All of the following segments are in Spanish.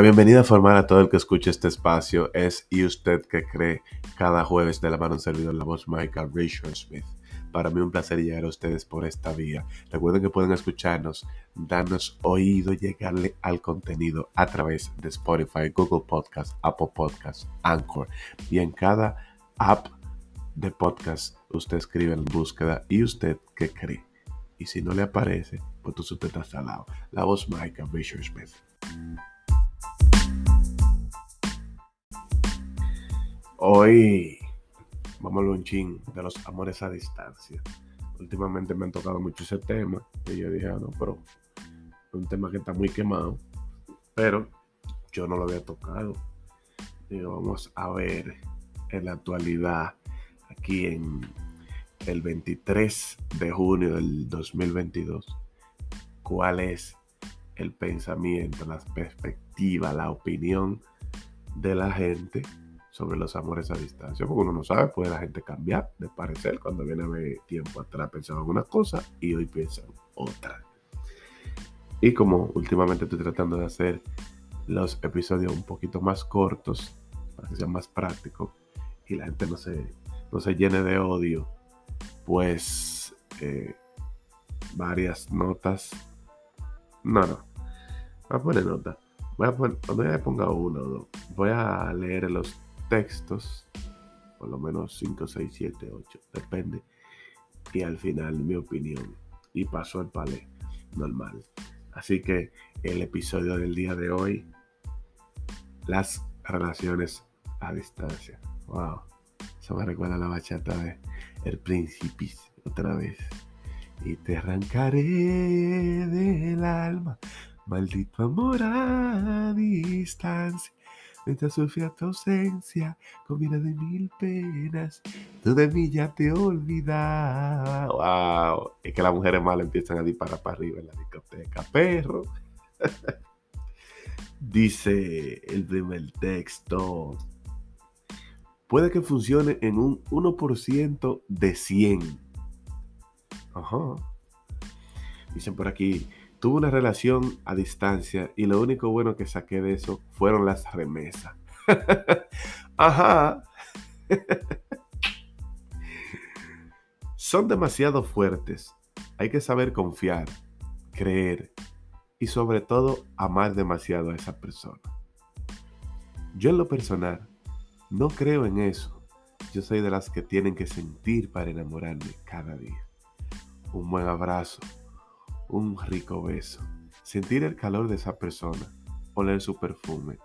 La bienvenida formal a todo el que escuche este espacio es ¿Y usted que cree? Cada jueves de la mano un servidor, la voz Michael Rachel Smith. Para mí un placer llegar a ustedes por esta vía. Recuerden que pueden escucharnos, darnos oído, llegarle al contenido a través de Spotify, Google Podcast, Apple Podcast, Anchor. Y en cada app de podcast usted escribe en búsqueda ¿Y usted qué cree? Y si no le aparece, pues tú usted está al lado. La voz Michael Rachel Smith. Hoy vamos a un ching de los amores a distancia. Últimamente me han tocado mucho ese tema y yo dije, ah, no, pero es un tema que está muy quemado, pero yo no lo había tocado. Digo, vamos a ver en la actualidad, aquí en el 23 de junio del 2022, cuál es el pensamiento, la perspectiva, la opinión de la gente sobre los amores a distancia, porque uno no sabe, puede la gente cambiar de parecer cuando viene a ver tiempo atrás pensaba una cosa y hoy piensan otra. Y como últimamente estoy tratando de hacer los episodios un poquito más cortos, para que sean más prácticos y la gente no se, no se llene de odio, pues eh, varias notas. No, no. Voy a poner nota. Voy a poner, cuando ya uno o dos, voy a leer los textos, por lo menos 5, 6, 7, 8, depende. Y al final mi opinión. Y paso al palé normal. Así que el episodio del día de hoy, las relaciones a distancia. Wow. Eso me recuerda la bachata de El Príncipe otra vez. Y te arrancaré del alma, maldito amor a distancia. Mientras sufría tu ausencia, comida de mil penas, tú de mí ya te olvidas. ¡Wow! Es que las mujeres malas empiezan a disparar para arriba en la discoteca, perro. Dice el primer texto. Puede que funcione en un 1% de 100. Ajá. Dicen por aquí, Tuve una relación a distancia y lo único bueno que saqué de eso fueron las remesas. Ajá. Son demasiado fuertes. Hay que saber confiar, creer y sobre todo amar demasiado a esa persona. Yo en lo personal no creo en eso. Yo soy de las que tienen que sentir para enamorarme cada día. Un buen abrazo, un rico beso, sentir el calor de esa persona, oler su perfume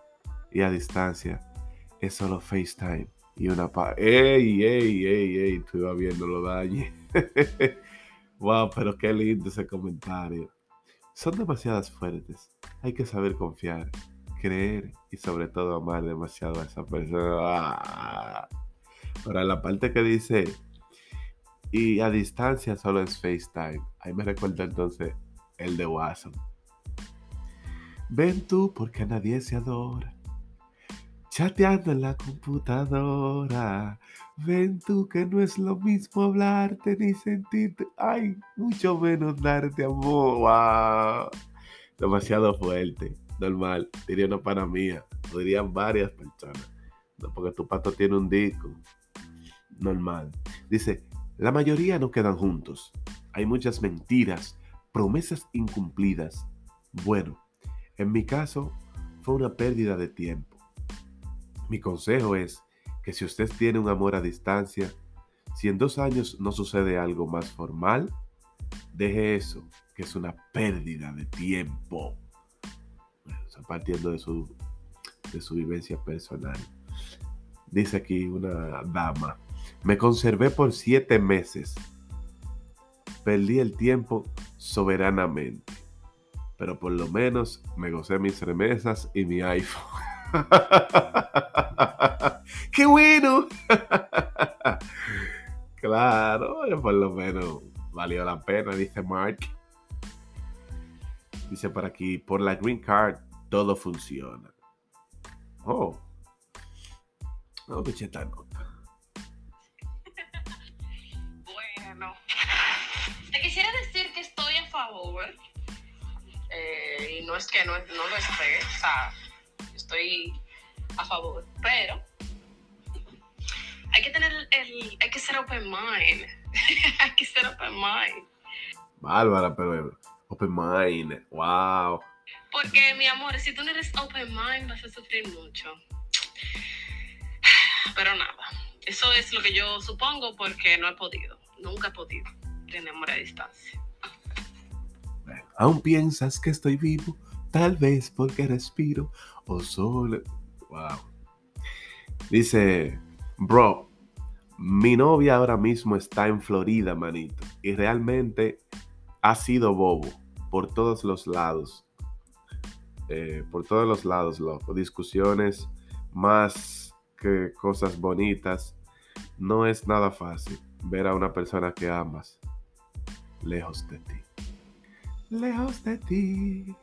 y a distancia es solo FaceTime y una pa... ¡Ey, ey, ey, ey! Tú ibas viendo lo dañe. wow, pero qué lindo ese comentario. Son demasiadas fuertes. Hay que saber confiar, creer y sobre todo amar demasiado a esa persona. ¡Ah! Ahora, la parte que dice y a distancia solo es FaceTime. Ahí me recuerda entonces el de Watson. Ven tú porque nadie se adora. Chateando en la computadora. Ven tú que no es lo mismo hablarte ni sentirte. Ay, mucho menos darte amor. Wow. Demasiado fuerte. Normal. Diría una para mía. Lo dirían varias personas. No porque tu pato tiene un disco. Normal. Dice, la mayoría no quedan juntos. Hay muchas mentiras, promesas incumplidas. Bueno, en mi caso fue una pérdida de tiempo. Mi consejo es que si usted tiene un amor a distancia, si en dos años no sucede algo más formal, deje eso, que es una pérdida de tiempo. Bueno, partiendo de su, de su vivencia personal. Dice aquí una dama, me conservé por siete meses. Perdí el tiempo soberanamente. Pero por lo menos me gocé mis remesas y mi iPhone. ¡Qué bueno! claro, por lo menos valió la pena, dice Mark. Dice por aquí, por la green card todo funciona. Oh, no me esta no es que no, no lo esté, o sea, estoy a favor, pero hay que tener el, hay que ser open mind. hay que ser open mind. Bárbara, pero open mind. Wow. Porque, mi amor, si tú no eres open mind, vas a sufrir mucho. Pero nada, eso es lo que yo supongo porque no he podido, nunca he podido tener amor a distancia. Aún piensas que estoy vivo, tal vez porque respiro o solo. Wow. Dice, bro, mi novia ahora mismo está en Florida, manito, y realmente ha sido bobo por todos los lados. Eh, por todos los lados, loco. Discusiones más que cosas bonitas. No es nada fácil ver a una persona que amas lejos de ti. Lejos de ti,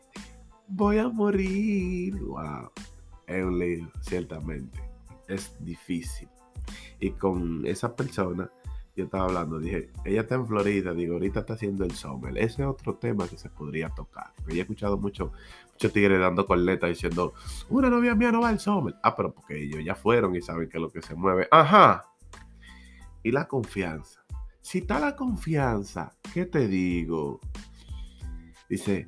voy a morir. Wow, es un lío, ciertamente. Es difícil. Y con esa persona, yo estaba hablando, dije, ella está en Florida, digo, ahorita está haciendo el summer. Ese es otro tema que se podría tocar. Yo he escuchado mucho, muchos tigres dando cornetas diciendo, una novia mía no va al summer. Ah, pero porque ellos ya fueron y saben que es lo que se mueve. Ajá. Y la confianza. Si está la confianza, ¿qué te digo? Dice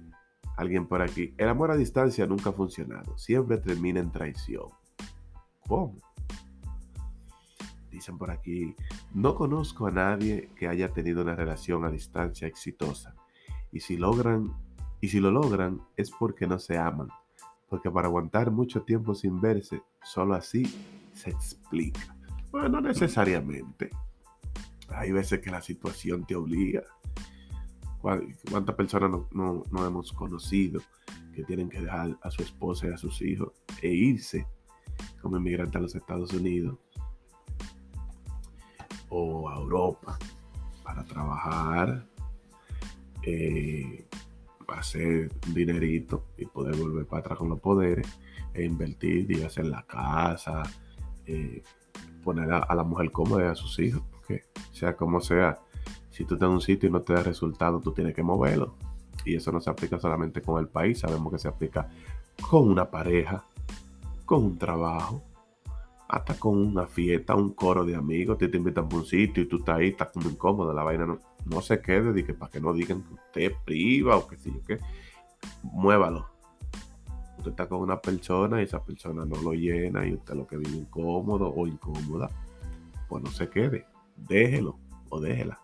alguien por aquí, el amor a distancia nunca ha funcionado, siempre termina en traición. ¿Cómo? Dicen por aquí, no conozco a nadie que haya tenido una relación a distancia exitosa. Y si logran, y si lo logran, es porque no se aman. Porque para aguantar mucho tiempo sin verse, solo así se explica. Bueno, no necesariamente. Hay veces que la situación te obliga. ¿Cuál- ¿Cuántas personas no, no- hemos conocido que tienen que dejar a su esposa y a sus hijos e irse como inmigrantes a los Estados Unidos o a Europa para trabajar, eh, hacer dinerito y poder volver para atrás con los poderes e invertir, dígase en la casa, eh, poner a, a la mujer cómoda y a sus hijos, porque sea como sea, si tú estás en un sitio y no te da resultado, tú tienes que moverlo. Y eso no se aplica solamente con el país, sabemos que se aplica con una pareja, con un trabajo, hasta con una fiesta, un coro de amigos, te, te invitan por un sitio y tú estás ahí, estás como incómodo, la vaina no, no se quede, de para que no digan que usted es priva o que sé yo qué, muévalo. Usted está con una persona y esa persona no lo llena y usted lo que vive incómodo o incómoda, pues no se quede, déjelo o déjela.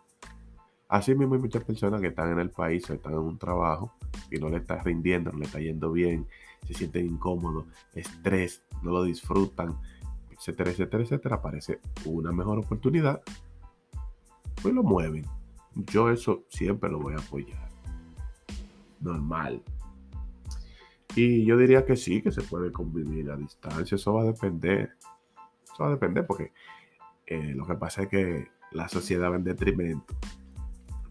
Así mismo hay muchas personas que están en el país o están en un trabajo y no le está rindiendo, no le está yendo bien, se sienten incómodos, estrés, no lo disfrutan, etcétera, etcétera, etcétera. Aparece una mejor oportunidad, pues lo mueven. Yo eso siempre lo voy a apoyar. Normal. Y yo diría que sí, que se puede convivir a distancia. Eso va a depender. Eso va a depender porque eh, lo que pasa es que la sociedad va en detrimento.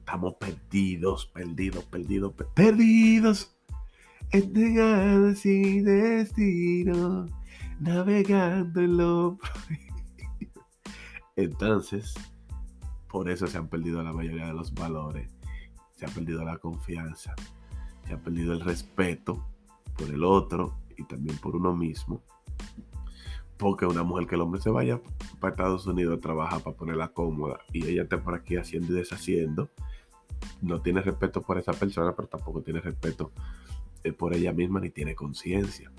Estamos perdidos, perdidos, perdidos, per- perdidos. Entregados sin destino, navegando en lo. Entonces, por eso se han perdido la mayoría de los valores. Se ha perdido la confianza. Se ha perdido el respeto por el otro y también por uno mismo. Porque una mujer que el hombre se vaya para Estados Unidos a trabajar para ponerla cómoda y ella esté por aquí haciendo y deshaciendo, no tiene respeto por esa persona, pero tampoco tiene respeto eh, por ella misma ni tiene conciencia.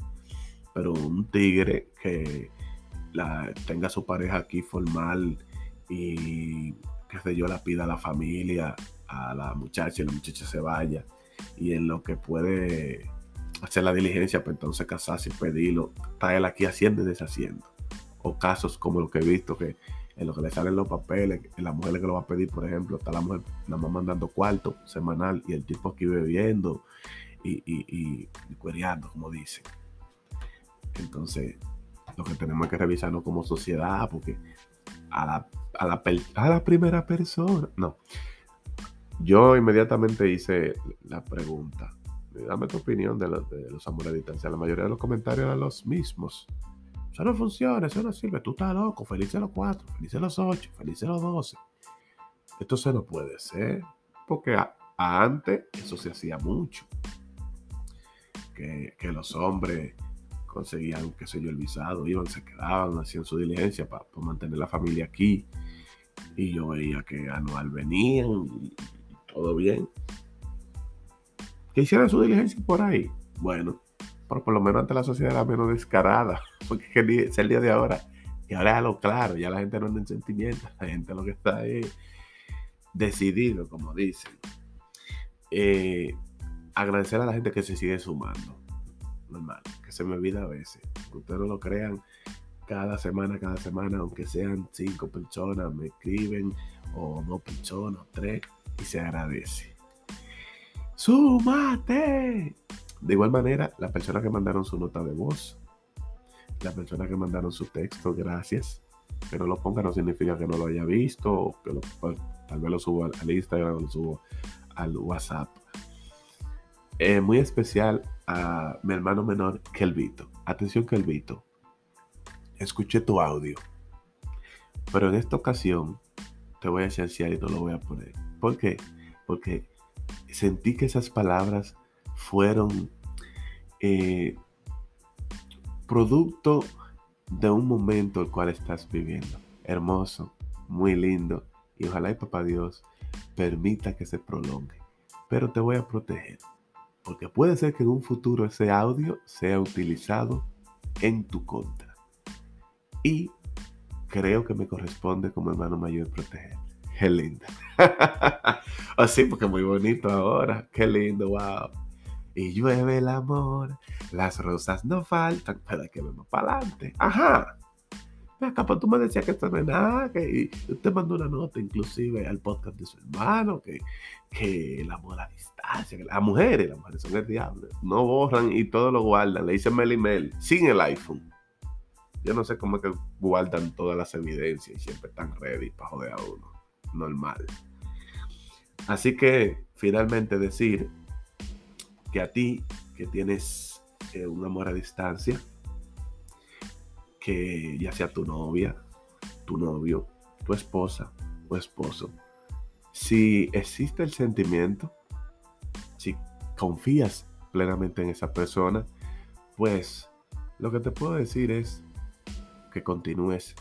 Pero un tigre que tenga su pareja aquí formal y qué sé yo, la pida a la familia, a la muchacha y la muchacha se vaya y en lo que puede hacer la diligencia, pues entonces casarse y pedirlo, está él aquí haciendo y deshaciendo. O casos como los que he visto que en lo que le salen los papeles, en la mujer que lo va a pedir, por ejemplo, está la mujer nada más mandando cuarto semanal y el tipo aquí bebiendo y, y, y, y cuereando, como dicen. Entonces, lo que tenemos que revisarnos como sociedad, porque a la, a la, a la primera persona, no. Yo inmediatamente hice la pregunta, dame tu opinión de, de los amores a distancia. La mayoría de los comentarios eran los mismos. Eso no funciona, eso no sirve. Tú estás loco. Felices los cuatro, felices los ocho, felices los doce. Esto se no puede ser. Porque antes eso se hacía mucho. Que, que, los hombres conseguían, qué sé yo, el visado, iban, se quedaban, hacían su diligencia para mantener la familia aquí. Y yo veía que anual venían y, todo bien. Que hicieran su diligencia por ahí. Bueno, pero por lo menos ante la sociedad era menos descarada, porque es el día de ahora. Y ahora es lo claro, ya la gente no en sentimientos, la gente lo que está es decidido, como dicen. Eh, agradecer a la gente que se sigue sumando. Normal, que se me olvida a veces. Ustedes no lo crean, cada semana, cada semana, aunque sean cinco personas, me escriben, o dos personas, o tres, y se agradece. ¡Súmate! De igual manera, las personas que mandaron su nota de voz, las personas que mandaron su texto, gracias. Que no lo ponga no significa que no lo haya visto, o que pues, tal vez lo subo al, Instagram o lo subo al WhatsApp. Eh, muy especial a mi hermano menor, Kelvito. Atención, Kelvito escuché tu audio. Pero en esta ocasión te voy a esenciar y no lo voy a poner. ¿Por qué? Porque sentí que esas palabras fueron eh, producto de un momento el cual estás viviendo. Hermoso, muy lindo. Y ojalá y papá Dios permita que se prolongue. Pero te voy a proteger. Porque puede ser que en un futuro ese audio sea utilizado en tu contra. Y creo que me corresponde como hermano mayor proteger. Qué lindo. Así, porque muy bonito ahora. Qué lindo, wow. Y llueve el amor, las rosas no faltan, para que vemos para adelante. Ajá. Acá, tú me decías que esto no es nada, que usted mandó una nota inclusive al podcast de su hermano, que, que el amor a distancia, las mujeres, las mujeres son el diablo, no borran y todo lo guardan, le dicen mail y mail, sin el iPhone. Yo no sé cómo es que guardan todas las evidencias y siempre están ready para joder a uno. Normal. Así que finalmente decir que a ti que tienes eh, un amor a distancia, que ya sea tu novia, tu novio, tu esposa o esposo, si existe el sentimiento, si confías plenamente en esa persona, pues lo que te puedo decir es que continúes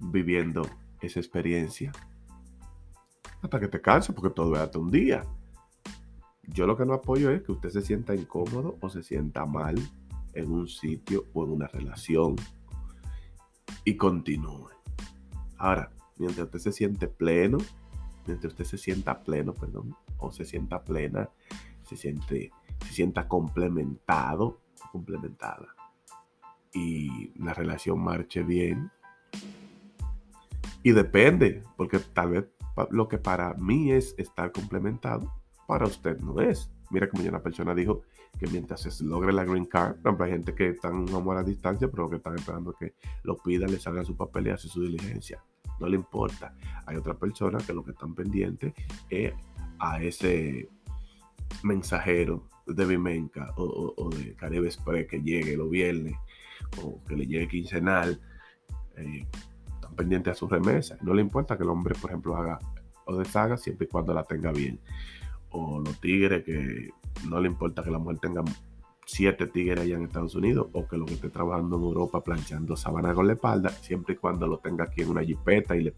viviendo esa experiencia hasta que te canses, porque todo es hasta un día. Yo lo que no apoyo es que usted se sienta incómodo o se sienta mal en un sitio o en una relación y continúe. Ahora, mientras usted se siente pleno, mientras usted se sienta pleno, perdón, o se sienta plena, se siente, se sienta complementado complementada y la relación marche bien. Y depende, porque tal vez lo que para mí es estar complementado, para usted no es. Mira como ya una persona dijo que mientras se logre la green card, hay gente que está amor a distancia, pero que están esperando que lo pidan, le salgan su papel y hace su diligencia. No le importa. Hay otra persona que lo que están pendientes es a ese mensajero de Vimenca o, de Caribe Express que llegue los viernes o que le llegue quincenal, eh, están pendientes a su remesa. No le importa que el hombre, por ejemplo, haga o deshaga siempre y cuando la tenga bien. O los tigres que no le importa que la mujer tenga siete tigres allá en Estados Unidos o que lo que esté trabajando en Europa planchando sabana con la espalda, siempre y cuando lo tenga aquí en una jipeta y le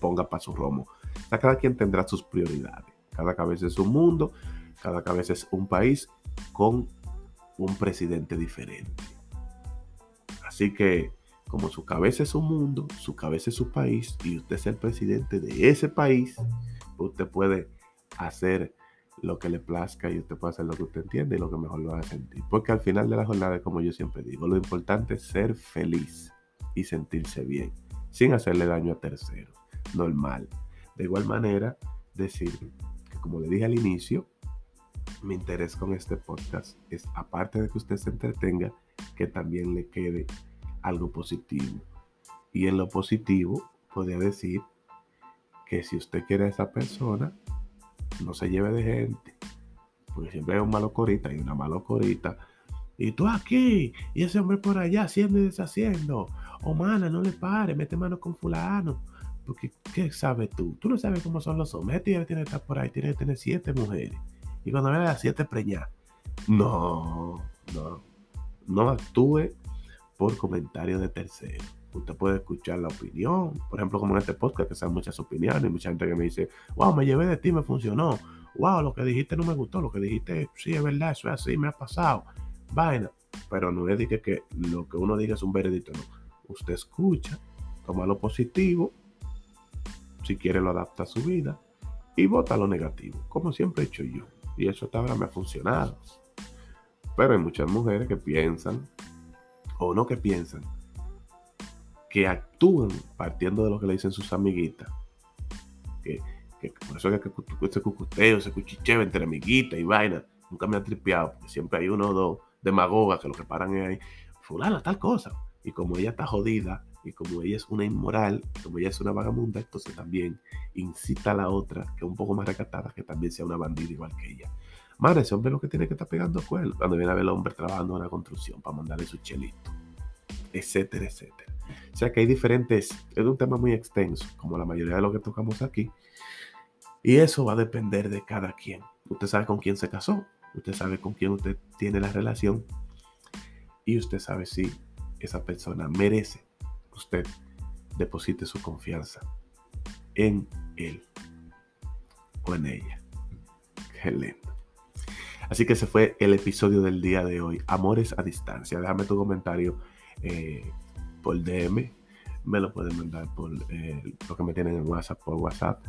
ponga para su romo. Cada quien tendrá sus prioridades. Cada cabeza es un mundo, cada cabeza es un país con un presidente diferente. Así que como su cabeza es su mundo, su cabeza es su país y usted es el presidente de ese país, usted puede hacer lo que le plazca y usted puede hacer lo que usted entiende y lo que mejor lo va a sentir. Porque al final de la jornada, como yo siempre digo, lo importante es ser feliz y sentirse bien, sin hacerle daño a terceros. Normal. De igual manera, decir que como le dije al inicio, mi interés con este podcast es, aparte de que usted se entretenga, que también le quede algo positivo. Y en lo positivo, podría decir que si usted quiere a esa persona, no se lleve de gente. Porque siempre hay un malo corita y una malo corita. Y tú aquí, y ese hombre por allá haciendo y deshaciendo. O mana, no le pare, mete mano con fulano. Porque, ¿qué sabes tú? Tú no sabes cómo son los hombres. Este tiene que estar por ahí, tiene que tener siete mujeres. Y cuando vea las siete preñas. No, no. No actúe por comentario de terceros. Usted puede escuchar la opinión. Por ejemplo, como en este podcast, que sean muchas opiniones. Mucha gente que me dice, wow, me llevé de ti, me funcionó. Wow, lo que dijiste no me gustó. Lo que dijiste, sí, es verdad, eso es así, me ha pasado. Vaina. Pero no es de que, lo que uno diga es un veredicto, no. Usted escucha, toma lo positivo, si quiere lo adapta a su vida y vota lo negativo, como siempre he hecho yo. Y eso hasta ahora me ha funcionado. Pero hay muchas mujeres que piensan, o no que piensan, que actúan partiendo de lo que le dicen sus amiguitas. Que, por eso es que, ese cucuteo, ese cuchicheo entre amiguitas y vaina, nunca me ha tripeado, porque siempre hay uno o dos demagogas que lo que paran es ahí, fulana, tal cosa. Y como ella está jodida, y como ella es una inmoral, como ella es una vagamunda, entonces también incita a la otra, que es un poco más recatada, que también sea una bandida igual que ella. Madre, ese hombre lo que tiene que estar pegando cuernos cuando viene a ver el hombre trabajando en la construcción para mandarle su chelito, etcétera, etcétera. O sea que hay diferentes, es un tema muy extenso, como la mayoría de lo que tocamos aquí. Y eso va a depender de cada quien. Usted sabe con quién se casó, usted sabe con quién usted tiene la relación y usted sabe si esa persona merece usted deposite su confianza en él o en ella. Qué lindo. Así que ese fue el episodio del día de hoy. Amores a distancia. Déjame tu comentario eh, por DM. Me lo pueden mandar por eh, lo que me tienen en WhatsApp, por WhatsApp.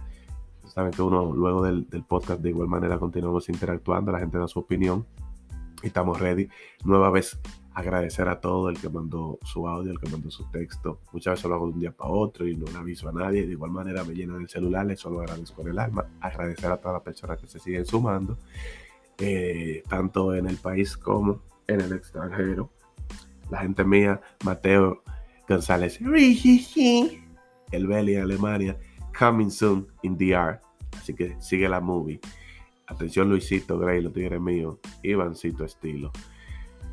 Saben que uno luego del, podcast de igual manera continuamos interactuando, la gente da su opinión y estamos ready. Nueva vez agradecer a todo el que mandó su audio, el que mandó su texto. Muchas veces lo hago de un día para otro y no le aviso a nadie. De igual manera me llenan el celular, les solo agradezco con el alma. Agradecer a todas las personas que se siguen sumando, eh, tanto en el país como en el extranjero. La gente mía, Mateo González, el Belly en Alemania, coming soon in DR. Así que sigue la movie. Atención Luisito Gray, los tigres míos, Ivancito Estilo,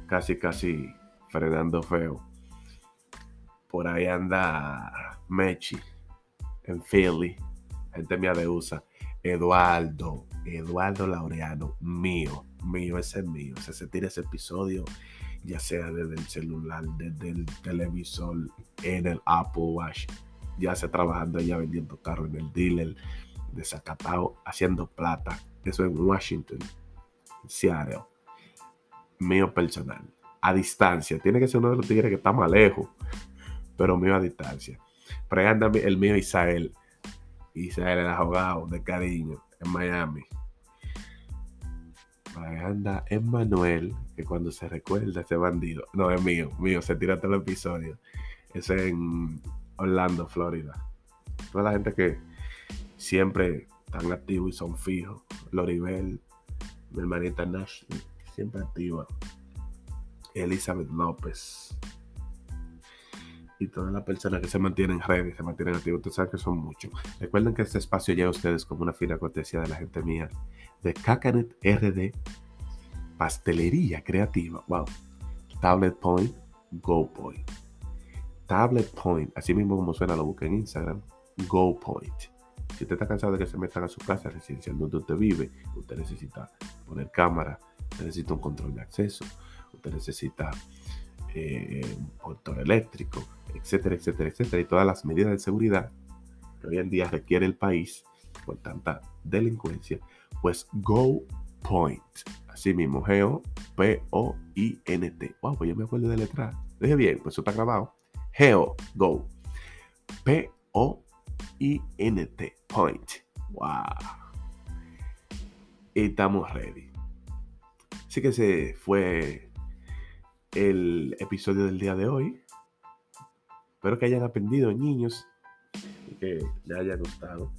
casi casi frenando feo. Por ahí anda Mechi en Philly, gente mía de USA, Eduardo, Eduardo Laureano, mío, mío, ese es mío. O se tira ese episodio ya sea desde el celular, desde el televisor, en el Apple Watch, ya sea trabajando ya vendiendo carro en el dealer de Zacatau, haciendo plata. Eso en Washington, Seattle. Mío personal. A distancia. Tiene que ser uno de los tigres que está más lejos. Pero mío a distancia. Pero anda el mío Isael. Isael el abogado de cariño en Miami. Ahí anda Emmanuel, que cuando se recuerda ese bandido, no es mío, mío, se tira todo el episodio. Es en Orlando, Florida. Toda la gente que siempre están activos y son fijos. Loribel, mi hermanita Nash, siempre activa. Elizabeth López. Y todas las personas que se mantienen en redes, se mantienen activos, ustedes saben que son muchos. Recuerden que este espacio llega a ustedes como una fina cortesía de la gente mía de Cacanet RD, pastelería creativa. Wow. Tablet Point, Go Point. Tablet Point, así mismo como suena, lo busca en Instagram, Go Point. Si usted está cansado de que se metan a su casa residencial donde usted vive, usted necesita poner cámara, usted necesita un control de acceso, usted necesita eh, portón eléctrico, etcétera, etcétera, etcétera, y todas las medidas de seguridad que hoy en día requiere el país por tanta delincuencia, pues Go Point. Así mismo, G-O-P-O-I-N-T. Wow, pues yo me acuerdo de letra. Dije bien, pues eso está grabado. Geo, Go. P-O-I-N-T. Point. Wow. Estamos ready. Así que ese fue el episodio del día de hoy. Espero que hayan aprendido, niños, y que les haya gustado.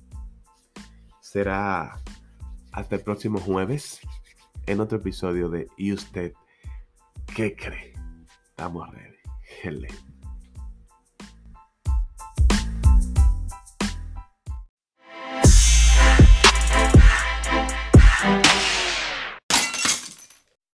Será hasta el próximo jueves en otro episodio de ¿Y usted qué cree? Estamos ready. Hello.